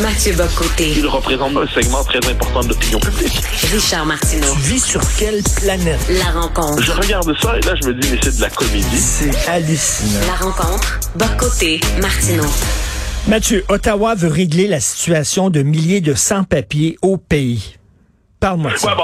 Mathieu Bocoté. Il représente un segment très important de l'opinion publique. Richard Martineau. Tu vis sur quelle planète? La rencontre. Je regarde ça et là, je me dis, mais c'est de la comédie. C'est hallucinant. La rencontre. Bocoté. Martineau. Mathieu, Ottawa veut régler la situation de milliers de sans-papiers au pays. Parle-moi ben,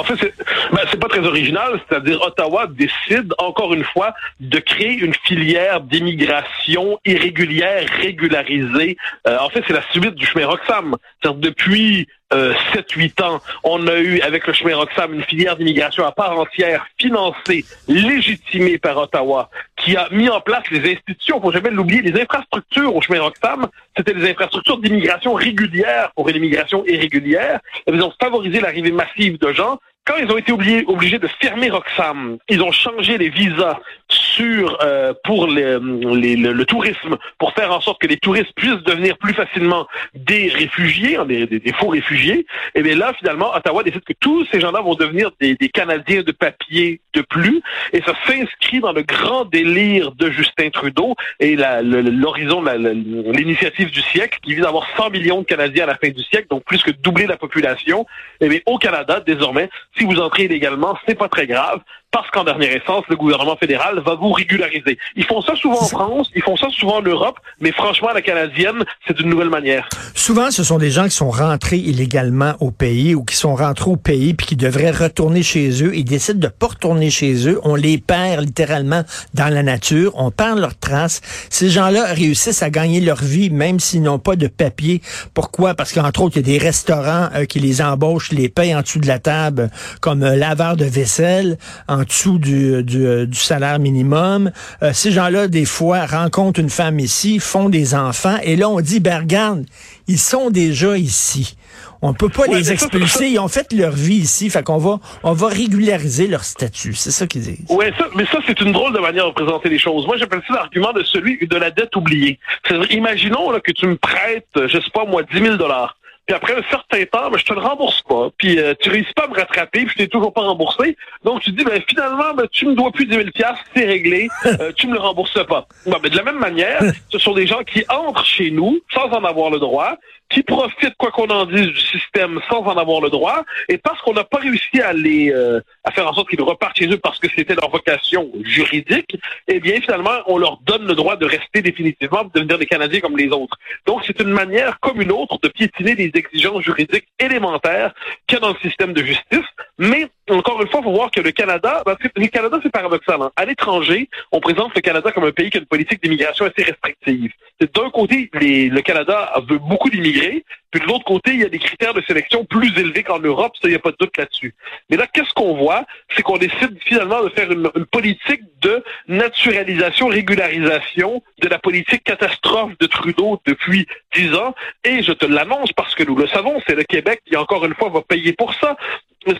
ben, c'est pas très original, c'est-à-dire Ottawa décide encore une fois de créer une filière d'immigration irrégulière régularisée. Euh, en fait, c'est la suite du chemin Roxham. C'est-à-dire depuis euh, 7-8 ans, on a eu avec le chemin Roxham une filière d'immigration à part entière, financée, légitimée par Ottawa, qui a mis en place les institutions, faut jamais l'oublier, les infrastructures au chemin Roxham, c'était des infrastructures d'immigration régulière pour une immigration irrégulière. Ils ont favorisé l'arrivée massive de gens quand ils ont été obligés, de fermer Roxham, ils ont changé les visas sur euh, pour le, le, tourisme, pour faire en sorte que les touristes puissent devenir plus facilement des réfugiés, hein, des, des, des faux réfugiés. Et bien là, finalement, Ottawa décide que tous ces gens-là vont devenir des, des Canadiens de papier de plus, et ça s'inscrit dans le grand délire de Justin Trudeau et l'horizon, l'initiative du siècle, qui vise à avoir 100 millions de Canadiens à la fin du siècle, donc plus que doubler la population. Et bien au Canada, désormais, si vous entrez illégalement, c'est pas très grave parce qu'en dernière instance, le gouvernement fédéral va vous régulariser. Ils font ça souvent en France, ils font ça souvent en Europe, mais franchement, la canadienne, c'est une nouvelle manière. Souvent, ce sont des gens qui sont rentrés illégalement au pays ou qui sont rentrés au pays puis qui devraient retourner chez eux. Ils décident de pas retourner chez eux. On les perd littéralement dans la nature. On perd leurs traces. Ces gens-là réussissent à gagner leur vie même s'ils n'ont pas de papier. Pourquoi? Parce qu'entre autres, il y a des restaurants euh, qui les embauchent, les payent en dessous de la table comme euh, laveur de vaisselle, en dessous du, du, du salaire minimum. Euh, ces gens-là, des fois, rencontrent une femme ici, font des enfants, et là, on dit, ben regarde, ils sont déjà ici. On peut pas Ouais, les expulser. ça- Ils ont fait leur vie ici. Fait qu'on va, on va régulariser leur statut. C'est ça qu'ils disent. Ça, mais ça, c'est une drôle de manière de présenter les choses. Moi, j'appelle ça l'argument de celui de la dette oubliée. C'est-à-dire, imaginons là, que tu me prêtes, je sais pas moi, 10 000 dollars. Puis après un certain temps, ben, je te le rembourse pas. Puis euh, tu réussis pas à me rattraper, puis je t'ai toujours pas remboursé. Donc tu dis, ben finalement, ben, tu me dois plus 10 000 piastres, c'est réglé. Euh, tu me le rembourses pas. Ben, de la même manière, ce sont des gens qui entrent chez nous sans en avoir le droit, qui profitent, quoi qu'on en dise, du système sans en avoir le droit, et parce qu'on n'a pas réussi à les euh, à faire en sorte qu'ils repartent chez eux parce que c'était leur vocation juridique, eh bien finalement, on leur donne le droit de rester définitivement, de devenir des Canadiens comme les autres. Donc c'est une manière comme une autre de piétiner les exigences juridiques élémentaires qu'il y a dans le système de justice. Mais encore une fois, il faut voir que le Canada, parce que le Canada c'est paradoxal. hein. À l'étranger, on présente le Canada comme un pays qui a une politique d'immigration assez restrictive. D'un côté, le Canada veut beaucoup d'immigrés, puis de l'autre côté, il y a des critères de sélection plus élevés qu'en Europe, ça, il n'y a pas de doute là-dessus. Mais là, qu'est-ce qu'on voit? C'est qu'on décide finalement de faire une, une politique de naturalisation, régularisation de la politique catastrophe de Trudeau depuis dix ans. Et je te l'annonce parce que nous le savons, c'est le Québec qui, encore une fois, va payer pour ça.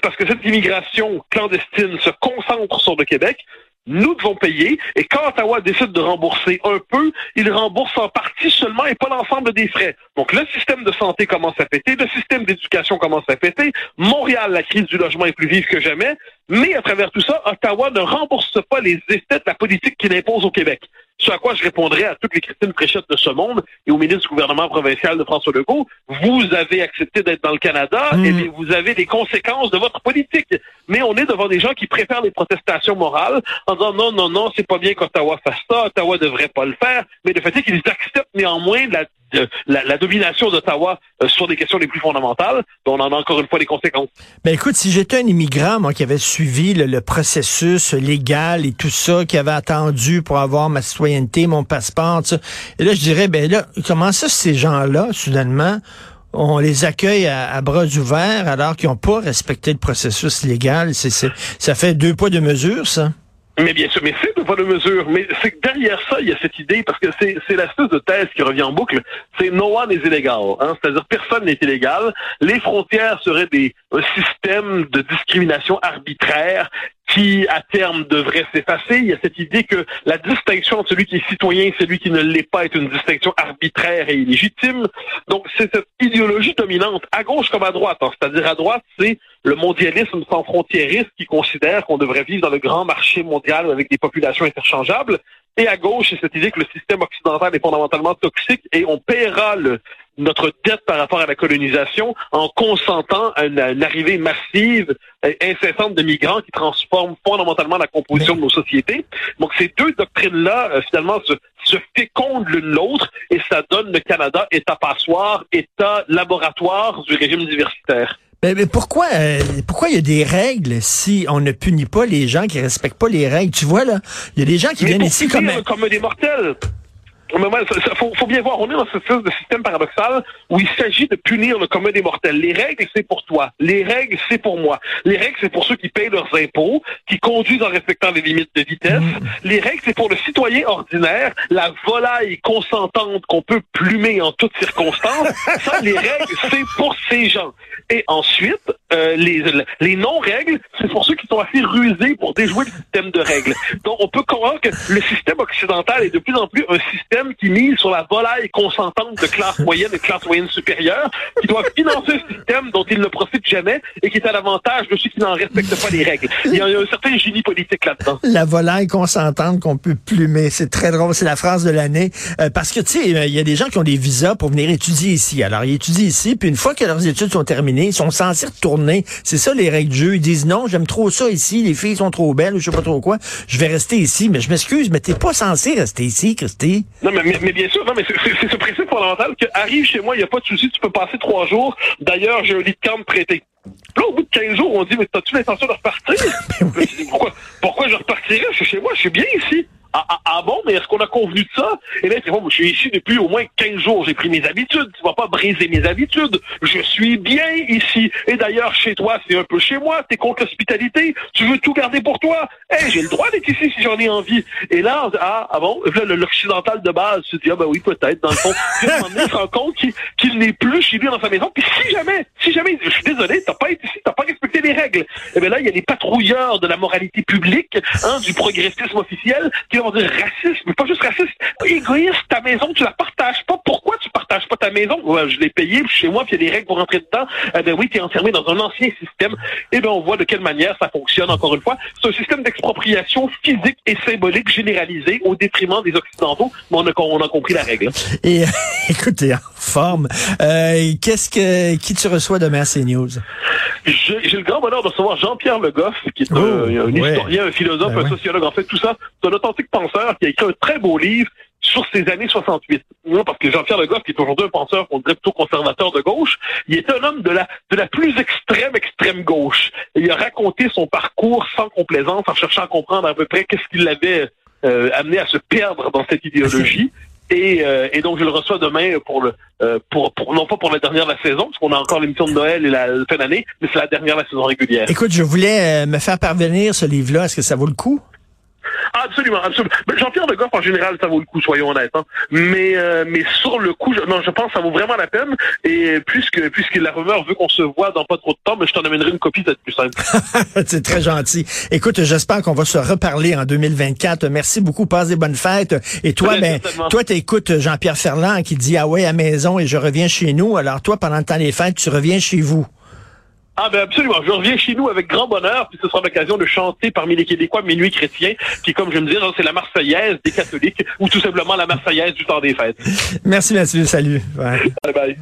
Parce que cette immigration clandestine se concentre sur le Québec. Nous devons payer et quand Ottawa décide de rembourser un peu, il rembourse en partie seulement et pas l'ensemble des frais. Donc le système de santé commence à péter, le système d'éducation commence à péter. Montréal, la crise du logement est plus vive que jamais. Mais à travers tout ça, Ottawa ne rembourse pas les effets de la politique qu'il impose au Québec. Ce à quoi je répondrai à toutes les Christine Fréchette de ce monde et au ministre du gouvernement provincial de François Legault. Vous avez accepté d'être dans le Canada, Mm. et bien vous avez les conséquences de votre politique. Mais on est devant des gens qui préfèrent les protestations morales en disant non, non, non, c'est pas bien qu'Ottawa fasse ça, Ottawa devrait pas le faire. Mais le fait est qu'ils acceptent néanmoins la, la, domination d'Ottawa euh, sur des questions les plus fondamentales, dont on en a encore une fois les conséquences. Ben écoute, si j'étais un immigrant, moi, qui avait suivi le, processus légal et tout ça, qui avait attendu pour avoir ma citoyenneté, mon passeport, tout et là, je dirais, ben là, comment ça, ces gens-là, soudainement, on les accueille à, bras ouverts alors qu'ils n'ont pas respecté le processus légal? Ça fait deux poids, deux mesures, ça? Mais bien sûr, mais c'est pas de mesure. Mais c'est que derrière ça, il y a cette idée, parce que c'est, c'est l'espèce de thèse qui revient en boucle, c'est no one is illegal. Hein? C'est-à-dire personne n'est illégal. Les frontières seraient des un système de discrimination arbitraire qui, à terme, devrait s'effacer. Il y a cette idée que la distinction entre celui qui est citoyen et celui qui ne l'est pas est une distinction arbitraire et illégitime. Donc, c'est cette idéologie dominante, à gauche comme à droite. C'est-à-dire, à droite, c'est le mondialisme sans frontiériste qui considère qu'on devrait vivre dans le grand marché mondial avec des populations interchangeables. Et à gauche, c'est cette idée que le système occidental est fondamentalement toxique et on paiera le, notre dette par rapport à la colonisation en consentant à une, à une arrivée massive, euh, incessante de migrants qui transforment fondamentalement la composition de nos sociétés. Donc ces deux doctrines-là, euh, finalement, se, se fécondent l'une l'autre et ça donne le Canada État passoire, État laboratoire du régime universitaire. Mais, mais pourquoi euh, pourquoi il y a des règles si on ne punit pas les gens qui respectent pas les règles? Tu vois, là, il y a des gens qui Mais viennent pour ici punir comme... comme des mortels. Mais ouais, ça, ça, faut, faut bien voir, on est dans ce espèce de système paradoxal où il s'agit de punir le commun des mortels. Les règles, c'est pour toi. Les règles, c'est pour moi. Les règles, c'est pour ceux qui payent leurs impôts, qui conduisent en respectant les limites de vitesse. Les règles, c'est pour le citoyen ordinaire, la volaille consentante qu'on peut plumer en toutes circonstances. Ça, les règles, c'est pour ces gens. Et ensuite, euh, les, les non-règles, c'est pour ceux qui sont assez rusés pour déjouer le système de règles. Donc, on peut comprendre que le système occidental est de plus en plus un système qui mise sur la volaille consentante de classe moyenne et classe moyenne supérieure, qui doivent financer un système dont ils ne profitent jamais et qui est à l'avantage de ceux qui n'en respectent pas les règles. Il y a un certain génie politique là-dedans. La volaille consentante qu'on peut plumer, c'est très drôle, c'est la phrase de l'année. Euh, parce que, tu sais, il y a des gens qui ont des visas pour venir étudier ici. Alors, ils étudient ici, puis une fois que leurs études sont terminées, ils sont censés retourner. C'est ça les règles du jeu. Ils disent non, j'aime trop ça ici, les filles sont trop belles, ou je sais pas trop quoi. Je vais rester ici, mais je m'excuse, mais t'es pas censé rester ici, Christy. Non, mais, mais, mais bien sûr, non, mais c'est- ce principe fondamental que arrive chez moi, il n'y a pas de souci, tu peux passer trois jours. D'ailleurs, j'ai un lit de camp prêté. Là, au bout de 15 jours, on dit, mais as-tu l'intention de repartir? Dit, pourquoi, pourquoi je repartirais? Je suis chez moi, je suis bien ici. Ah, ah, ah bon, mais est-ce qu'on a convenu de ça? Et là, c'est bon, je suis ici depuis au moins 15 jours, j'ai pris mes habitudes, tu vas pas briser mes habitudes. Je suis bien ici. Et d'ailleurs, chez toi, c'est un peu chez moi, t'es contre l'hospitalité, tu veux tout garder pour toi? Eh, j'ai le droit d'être ici si j'en ai envie. Et là, ah, ah bon, l'occidental de base se dit, ah ben oui, peut-être, dans le fond. Il se rend compte qu'il n'est plus chez lui dans sa maison. Puis si jamais, si jamais, je suis désolé, t'as pas été ici, t'as pas respecté les règles. Et bien là, il y a les patrouilleurs de la moralité publique, hein, du progressisme officiel, qui vont dire raciste, mais pas juste raciste, égoïste, ta maison, tu la partages pas. Pourquoi tu partages pas ta maison? Ouais, je l'ai payé, puis chez moi, puis il y a des règles pour rentrer dedans. Eh ben oui, tu es enfermé dans un ancien système. Et ben on voit de quelle manière ça fonctionne, encore une fois. C'est un système d'expropriation physique et symbolique généralisé au détriment des Occidentaux, mais on a, on a compris la règle. Et écoutez, en forme. Euh, Qu'est-ce que qui tu reçois demain à CNews? J'ai le grand bonheur de recevoir Jean-Pierre Le Goff, qui est un, Oh, un ouais. historien, un philosophe, Ben un ouais. sociologue, en fait, tout ça. C'est un authentique penseur qui a écrit un très beau livre sur ces années 68. Non, parce que Jean-Pierre Le Goff, qui est aujourd'hui un penseur qu'on dirait plutôt conservateur de gauche, il est un homme de la, de la plus extrême, extrême gauche. Il a raconté son parcours sans complaisance, en cherchant à comprendre à peu près qu'est-ce qui l'avait euh, amené à se perdre dans cette idéologie. Et, euh, et donc je le reçois demain pour le euh, pour, pour non pas pour la dernière de la saison, parce qu'on a encore l'émission de Noël et la, fin d'année, mais c'est la dernière de la saison régulière. Écoute, je voulais euh, me faire parvenir ce livre-là. Est-ce que ça vaut le coup? Absolument, absolument. Jean-Pierre de Goff, en général, ça vaut le coup, soyons honnêtes. hein. Mais, euh, mais sur le coup, je, non, je pense que ça vaut vraiment la peine. Et puisque, puisque la rumeur veut qu'on se voit dans pas trop de temps, mais je t'en amènerai une copie, ça va être plus simple. C'est très gentil. Écoute, j'espère qu'on va se reparler en 2024. Merci beaucoup. Passe des bonnes fêtes. Et toi, Très ben, toi, t'écoutes Jean-Pierre Ferland qui dit, ah ouais, à maison et je reviens chez nous. Alors toi, pendant le temps des fêtes, tu reviens chez vous. Ah ben absolument, je reviens chez nous avec grand bonheur, puis ce sera l'occasion de chanter parmi les Québécois Minuit chrétien, qui comme je me disais, c'est la Marseillaise des catholiques, ou tout simplement la Marseillaise du temps des fêtes. Merci Mathieu. Salut. Ouais. Bye bye.